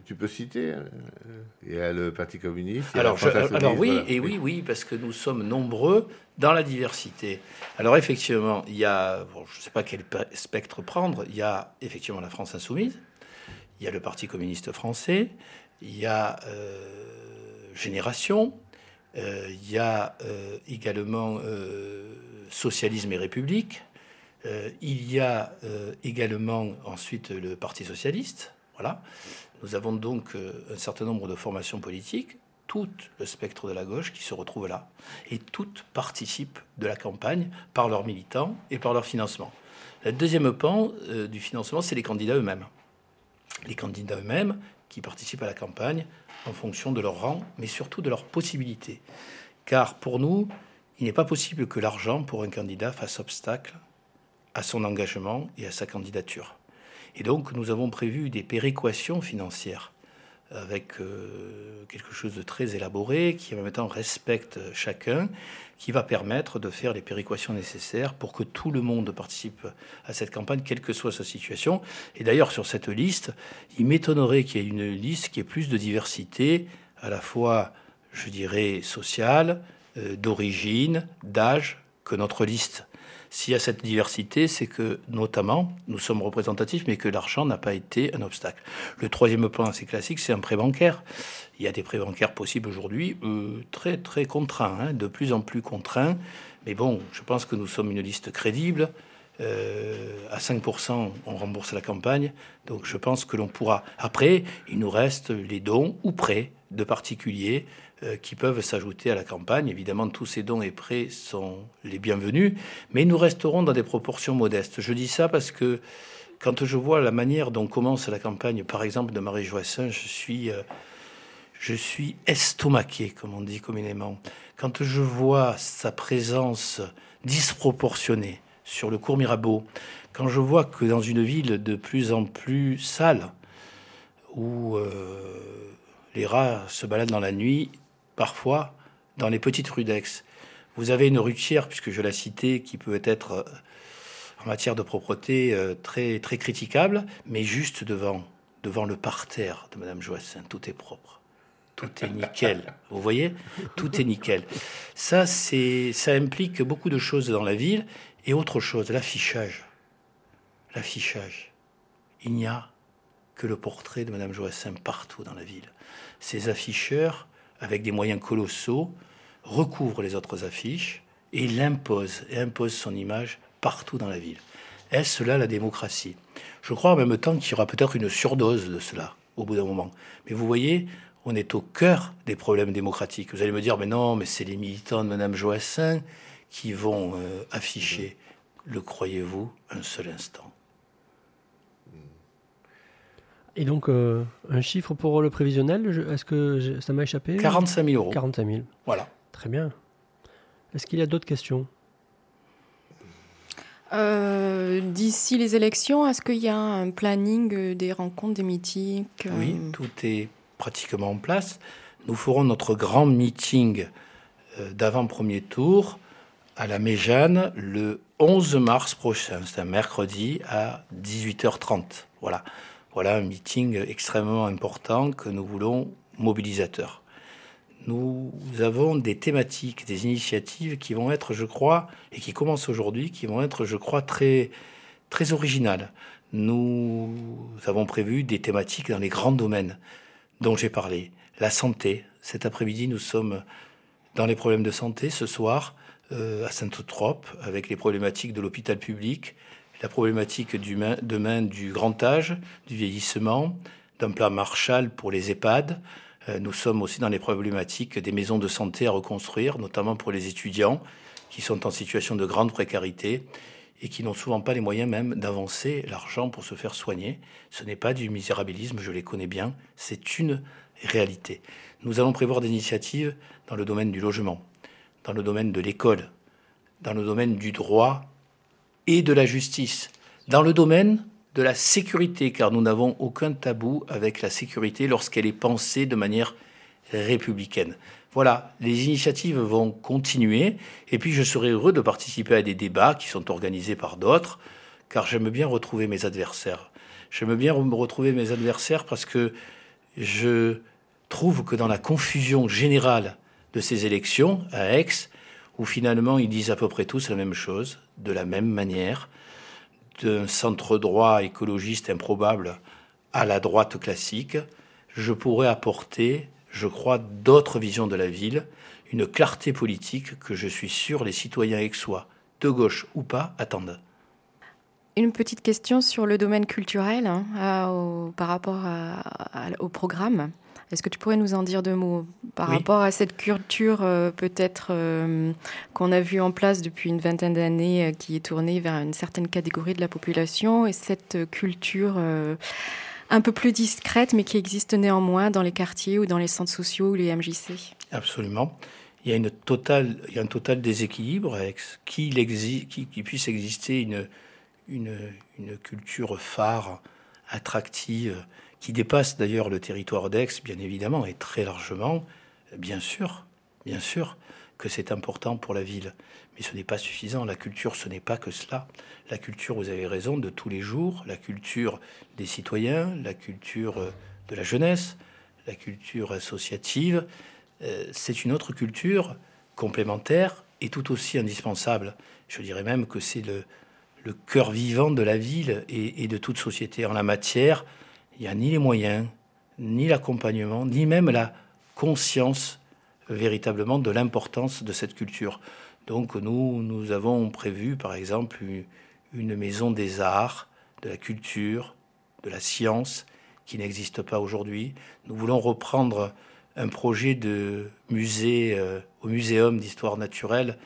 D: Tu, peux citer euh, Il y a le Parti communiste.
C: alors, alors oui, et oui, oui, parce que nous sommes nombreux dans la diversité. Alors effectivement, il y a, je ne sais pas quel spectre prendre, il y a effectivement la France insoumise, il y a le Parti communiste français, il y a euh, Génération, euh, il y a également Socialisme et République, euh, il y a euh, également ensuite le Parti socialiste. Voilà. Nous avons donc euh, un certain nombre de formations politiques, tout le spectre de la gauche qui se retrouve là, et toutes participent de la campagne par leurs militants et par leur financement. Le deuxième pan du financement, c'est les candidats eux-mêmes. Les candidats eux-mêmes qui participent à la campagne en fonction de leur rang, mais surtout de leurs possibilités. Car pour nous, il n'est pas possible que l'argent pour un candidat fasse obstacle à son engagement et à sa candidature. Et donc nous avons prévu des péréquations financières avec euh, quelque chose de très élaboré qui en même temps respecte chacun, qui va permettre de faire les péréquations nécessaires pour que tout le monde participe à cette campagne, quelle que soit sa situation. Et d'ailleurs sur cette liste, il m'étonnerait qu'il y ait une liste qui ait plus de diversité, à la fois, je dirais, sociale, euh, d'origine, d'âge, que notre liste. S'il y a cette diversité, c'est que notamment nous sommes représentatifs, mais que l'argent n'a pas été un obstacle. Le troisième point assez classique, c'est un prêt bancaire. Il y a des prêts bancaires possibles aujourd'hui, euh, très très contraints, hein, de plus en plus contraints. Mais bon, je pense que nous sommes une liste crédible. Euh, à 5%, on rembourse la campagne. Donc je pense que l'on pourra. Après, il nous reste les dons ou prêts de particuliers qui peuvent s'ajouter à la campagne. Évidemment, tous ces dons et prêts sont les bienvenus, mais nous resterons dans des proportions modestes. Je dis ça parce que quand je vois la manière dont commence la campagne, par exemple, de Marie Joissin, je suis, euh, je suis estomaqué, comme on dit communément. Quand je vois sa présence disproportionnée sur le cours Mirabeau, quand je vois que dans une ville de plus en plus sale, où euh, les rats se baladent dans la nuit, parfois dans les petites rues d'Aix. Vous avez une rue tiers, puisque je l'ai citée, qui peut être euh, en matière de propreté euh, très, très critiquable, mais juste devant, devant le parterre de Madame Joassin, tout est propre tout est nickel. [laughs] Vous voyez? Tout est nickel. Ça, c'est, ça implique beaucoup de choses dans la ville et autre chose, l'affichage. L'affichage. Il n'y a que le portrait de Madame Joassin partout dans la ville. Ces afficheurs, avec des moyens colossaux, recouvrent les autres affiches et l'imposent et imposent son image partout dans la ville. Est-ce cela la démocratie? Je crois en même temps qu'il y aura peut-être une surdose de cela au bout d'un moment. Mais vous voyez, on est au cœur des problèmes démocratiques. Vous allez me dire, mais non, mais c'est les militants de Mme Joassin qui vont euh, afficher. Le croyez-vous un seul instant?
B: Et donc, euh, un chiffre pour le prévisionnel, est-ce que ça m'a échappé
C: 45 000 euros.
B: 45 000.
C: Voilà.
B: Très bien. Est-ce qu'il y a d'autres questions?
A: Euh, D'ici les élections, est-ce qu'il y a un planning des rencontres, des meetings
C: Oui, tout est pratiquement en place. Nous ferons notre grand meeting euh, d'avant-premier tour à la Méjane le 11 mars prochain. C'est un mercredi à 18h30. Voilà. Voilà un meeting extrêmement important que nous voulons mobilisateur. Nous avons des thématiques, des initiatives qui vont être, je crois, et qui commencent aujourd'hui, qui vont être, je crois, très, très originales. Nous avons prévu des thématiques dans les grands domaines dont j'ai parlé. La santé. Cet après-midi, nous sommes dans les problèmes de santé. Ce soir, euh, à Sainte-Trope, avec les problématiques de l'hôpital public, la problématique demain du grand âge, du vieillissement, d'un plan Marshall pour les EHPAD. Euh, nous sommes aussi dans les problématiques des maisons de santé à reconstruire, notamment pour les étudiants qui sont en situation de grande précarité et qui n'ont souvent pas les moyens même d'avancer l'argent pour se faire soigner. Ce n'est pas du misérabilisme, je les connais bien, c'est une réalité. Nous allons prévoir des initiatives dans le domaine du logement, dans le domaine de l'école, dans le domaine du droit et de la justice, dans le domaine de la sécurité, car nous n'avons aucun tabou avec la sécurité lorsqu'elle est pensée de manière républicaine. Voilà, les initiatives vont continuer, et puis je serai heureux de participer à des débats qui sont organisés par d'autres, car j'aime bien retrouver mes adversaires. J'aime bien retrouver mes adversaires parce que je trouve que dans la confusion générale de ces élections à Aix, où finalement ils disent à peu près tous la même chose, de la même manière, d'un centre droit écologiste improbable à la droite classique, je pourrais apporter je crois, d'autres visions de la ville, une clarté politique que je suis sûr les citoyens aixois, de gauche ou pas, attendent.
A: Une petite question sur le domaine culturel hein, par rapport au programme. Est-ce que tu pourrais nous en dire deux mots par rapport à cette culture euh, peut-être euh, qu'on a vue en place depuis une vingtaine d'années euh, qui est tournée vers une certaine catégorie de la population et cette culture un peu plus discrète, mais qui existe néanmoins dans les quartiers ou dans les centres sociaux ou les MJC.
C: Absolument. Il y a, une totale, il y a un total déséquilibre avec qu'il qui, qui, puisse exister une, une, une, culture phare, attractive, qui dépasse d'ailleurs le territoire d'Aix, bien évidemment, et très largement, bien sûr, bien sûr que c'est important pour la ville. Mais ce n'est pas suffisant. La culture, ce n'est pas que cela. La culture, vous avez raison, de tous les jours, la culture des citoyens, la culture euh, de la jeunesse, la culture associative, euh, c'est une autre culture complémentaire et tout aussi indispensable. Je dirais même que c'est le, cœur vivant de la ville et, de toute société. En la matière, il n'y a ni les moyens, ni l'accompagnement, ni même la conscience véritablement de l'importance de cette culture. Donc nous, nous avons prévu, par exemple, une maison des arts, de la culture, de la science, qui n'existe pas aujourd'hui. Nous voulons reprendre un projet de musée euh, au Muséum d'histoire naturelle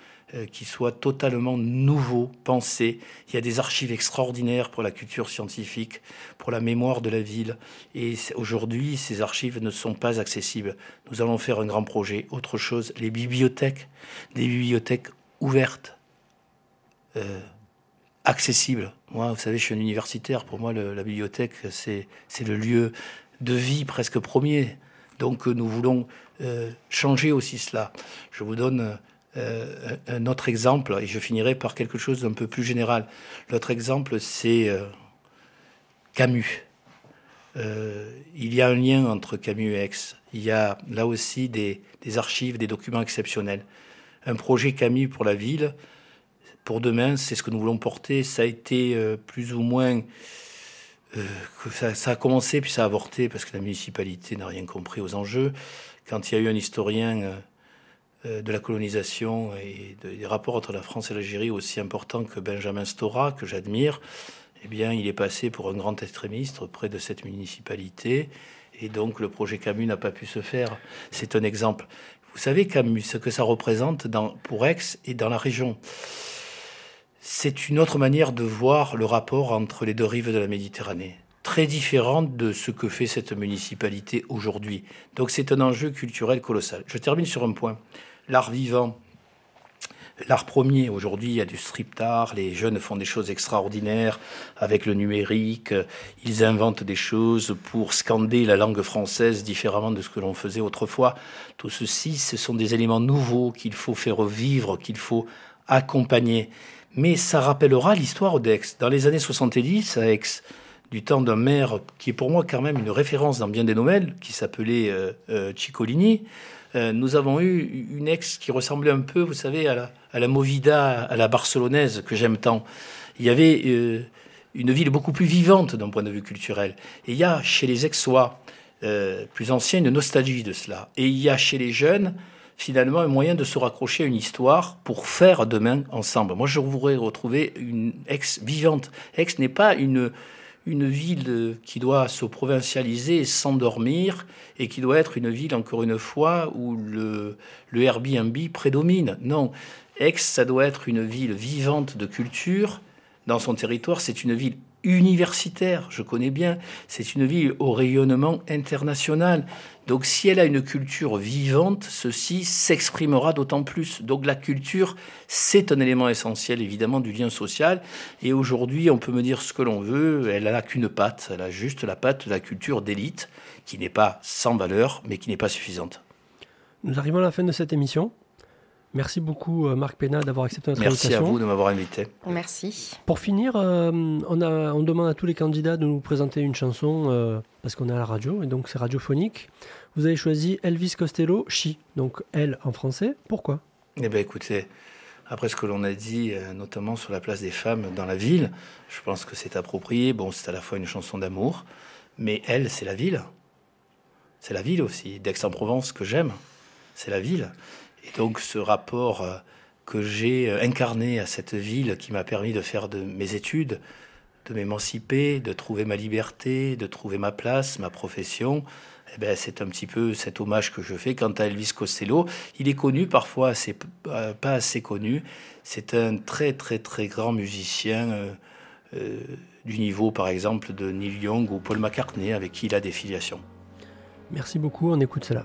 C: qui soit totalement nouveau, pensé. Il y a des archives extraordinaires pour la culture scientifique, pour la mémoire de la ville. Et aujourd'hui, ces archives ne sont pas accessibles. Nous allons faire un grand projet. Autre chose, les bibliothèques, des bibliothèques ouvertes, euh, accessibles. Moi, vous savez, je suis un universitaire. Pour moi, la bibliothèque, c'est le lieu de vie presque premier. Donc, nous voulons euh, changer aussi cela. Je vous donne euh, un autre exemple, et je finirai par quelque chose d'un peu plus général. L'autre exemple, c'est euh, Camus. Euh, il y a un lien entre Camus et Aix. il y a là aussi des, archives, des documents exceptionnels. Un projet Camille pour la ville, pour demain, c'est ce que nous voulons porter. Ça a été plus ou moins... Ça, a commencé puis ça a avorté parce que la municipalité n'a rien compris aux enjeux. Quand il y a eu un historien de la colonisation et des rapports entre la France et l'Algérie aussi important que Benjamin Stora, que j'admire, eh bien, il est passé pour un grand extrémiste auprès de cette municipalité. Et donc, le projet Camus n'a pas pu se faire. C'est un exemple. Vous savez, Camus, ce que ça représente dans, pour Aix et dans la région. C'est une autre manière de voir le rapport entre les deux rives de la Méditerranée très différente de ce que fait cette municipalité aujourd'hui. Donc c'est un enjeu culturel colossal. Je termine sur un point l'art vivant. L'art premier, aujourd'hui, il y a du strip art, les jeunes font des choses extraordinaires avec le numérique, ils inventent des choses pour scander la langue française différemment de ce que l'on faisait autrefois. Tout ceci, ce sont des éléments nouveaux qu'il faut faire vivre, qu'il faut accompagner. Mais ça rappellera l'histoire d'Aix. Dans les années 70, à Aix, du temps d'un maire qui est pour moi quand même une référence dans bien des nouvelles, qui s'appelait euh, euh, Ciccolini, euh, nous avons eu une ex qui ressemblait un peu, vous savez, à la, Movida, à la barcelonaise, que j'aime tant. Il y avait euh, une ville beaucoup plus vivante d'un point de vue culturel. Et il y a chez les ex-sois euh, plus anciens une nostalgie de cela. Et il y a chez les jeunes, finalement, un moyen de se raccrocher à une histoire pour faire demain ensemble. Moi, je voudrais retrouver une ex vivante. Ex n'est pas une une ville qui doit se provincialiser et s'endormir, et qui doit être une ville, encore une fois, où le, le Airbnb prédomine. Non, Aix, ça doit être une ville vivante de culture. Dans son territoire, c'est une ville universitaire, je connais bien. C'est une ville au rayonnement international. Donc si elle a une culture vivante, ceci s'exprimera d'autant plus. Donc la culture, c'est un élément essentiel évidemment du lien social. Et aujourd'hui, on peut me dire ce que l'on veut, elle n'a qu'une patte, elle a juste la patte de la culture d'élite, qui n'est pas sans valeur, mais qui n'est pas suffisante.
B: Nous arrivons à la fin de cette émission. Merci beaucoup, euh, Marc Pénat, d'avoir accepté notre invitation.
C: Merci à vous de m'avoir invité.
A: Merci.
B: Pour finir, euh, on, a, on, demande à tous les candidats de nous présenter une chanson, euh, parce qu'on est à la radio, et donc c'est radiophonique. Vous avez choisi Elvis Costello, Chi, donc elle en français. Pourquoi?
C: Eh bien, écoutez, après ce que l'on a dit, notamment sur la place des femmes dans la ville, je pense que c'est approprié. Bon, c'est à la fois une chanson d'amour, mais elle, c'est la ville. C'est la ville aussi. D'Aix-en-Provence que j'aime, c'est la ville. Et donc ce rapport euh, que j'ai euh, incarné à cette ville qui m'a permis de faire de mes études, de m'émanciper, de trouver ma liberté, de trouver ma place, ma profession, eh ben, c'est un petit peu cet hommage que je fais. Quant à Elvis Costello, il est connu, parfois assez, euh, pas assez connu. C'est un très très très grand musicien du niveau, par exemple, de Neil Young ou Paul McCartney, avec qui il a des filiations.
B: Merci beaucoup, on écoute cela.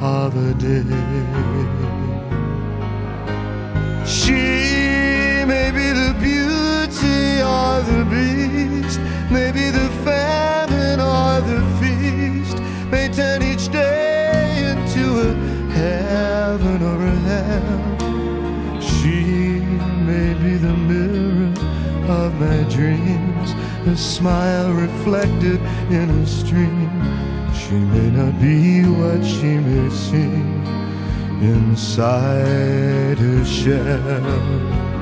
E: of a day. She may be the beauty or the beast, maybe the famine or the feast, may turn each day into a heaven or a hell. She may be the mirror of my dreams, a smile reflected in a stream she may not be what she may seem inside her shell.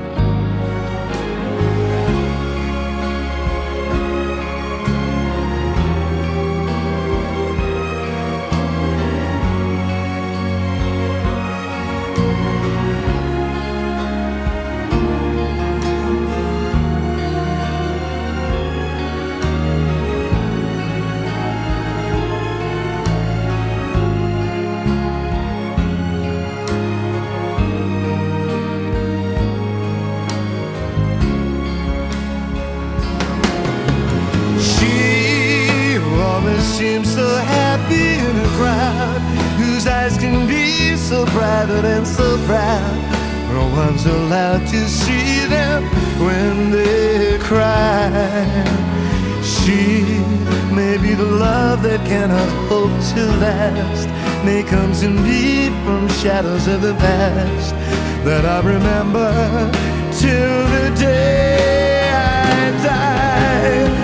E: So private and so proud. No one's allowed to see them when they cry. She may be the love that cannot hope to last. May come to from shadows of the past that I remember till the day I die.